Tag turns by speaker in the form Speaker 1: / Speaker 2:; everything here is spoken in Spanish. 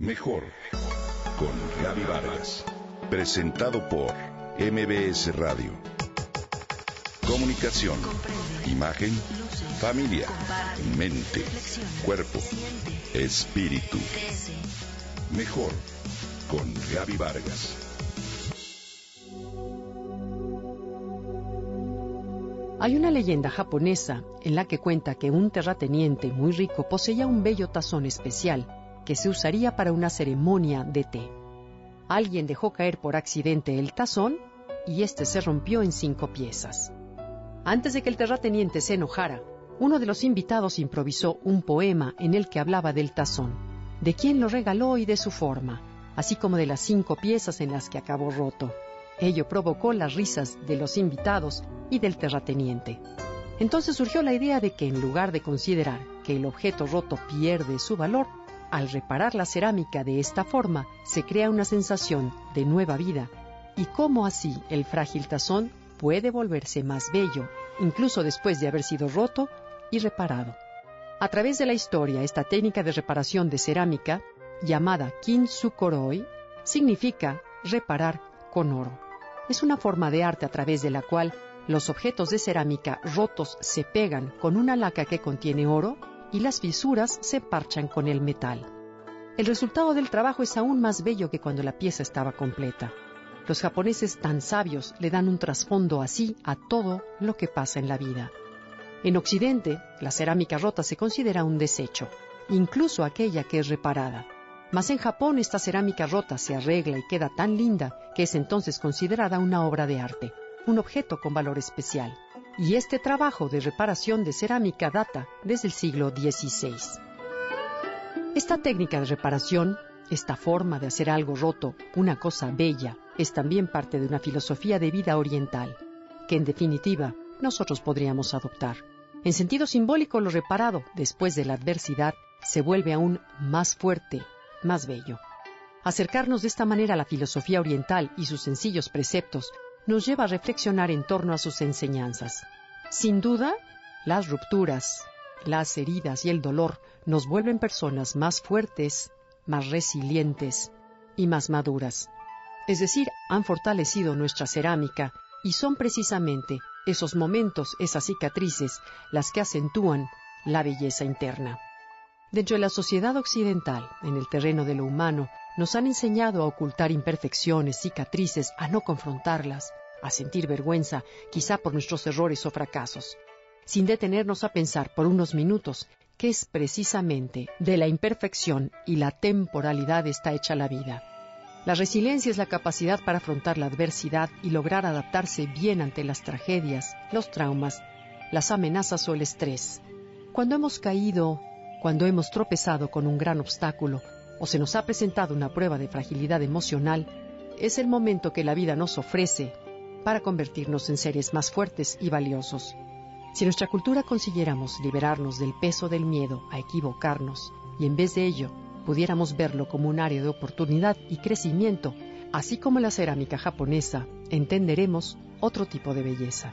Speaker 1: Mejor con Gaby Vargas. Presentado por MBS Radio. Comunicación, imagen, familia, mente, cuerpo, espíritu. Mejor con Gaby Vargas.
Speaker 2: Hay una leyenda japonesa en la que cuenta que un terrateniente muy rico poseía un bello tazón especial que se usaría para una ceremonia de té. Alguien dejó caer por accidente el tazón y este se rompió en cinco piezas. Antes de que el terrateniente se enojara, uno de los invitados improvisó un poema en el que hablaba del tazón, de quién lo regaló y de su forma, así como de las cinco piezas en las que acabó roto. Ello provocó las risas de los invitados y del terrateniente. Entonces surgió la idea de que en lugar de considerar que el objeto roto pierde su valor, al reparar la cerámica de esta forma se crea una sensación de nueva vida y cómo así el frágil tazón puede volverse más bello, incluso después de haber sido roto y reparado. A través de la historia, esta técnica de reparación de cerámica, llamada kintsukoroi, significa reparar con oro. Es una forma de arte a través de la cual los objetos de cerámica rotos se pegan con una laca que contiene oro y las fisuras se parchan con el metal. El resultado del trabajo es aún más bello que cuando la pieza estaba completa. Los japoneses tan sabios le dan un trasfondo así a todo lo que pasa en la vida. En Occidente, la cerámica rota se considera un desecho, incluso aquella que es reparada. Mas en Japón esta cerámica rota se arregla y queda tan linda que es entonces considerada una obra de arte, un objeto con valor especial. Y este trabajo de reparación de cerámica data desde el siglo XVI. Esta técnica de reparación, esta forma de hacer algo roto, una cosa bella, es también parte de una filosofía de vida oriental, que en definitiva nosotros podríamos adoptar. En sentido simbólico, lo reparado después de la adversidad se vuelve aún más fuerte, más bello. Acercarnos de esta manera a la filosofía oriental y sus sencillos preceptos nos lleva a reflexionar en torno a sus enseñanzas. Sin duda, las rupturas, las heridas y el dolor nos vuelven personas más fuertes, más resilientes y más maduras. Es decir, han fortalecido nuestra cerámica y son precisamente esos momentos, esas cicatrices, las que acentúan la belleza interna. Dentro de la sociedad occidental, en el terreno de lo humano, nos han enseñado a ocultar imperfecciones, cicatrices, a no confrontarlas, a sentir vergüenza, quizá por nuestros errores o fracasos, sin detenernos a pensar por unos minutos que es precisamente de la imperfección y la temporalidad está hecha la vida. La resiliencia es la capacidad para afrontar la adversidad y lograr adaptarse bien ante las tragedias, los traumas, las amenazas o el estrés. Cuando hemos caído, cuando hemos tropezado con un gran obstáculo o se nos ha presentado una prueba de fragilidad emocional, es el momento que la vida nos ofrece para convertirnos en seres más fuertes y valiosos. Si nuestra cultura consiguiéramos liberarnos del peso del miedo a equivocarnos y en vez de ello pudiéramos verlo como un área de oportunidad y crecimiento, así como la cerámica japonesa, entenderemos otro tipo de belleza.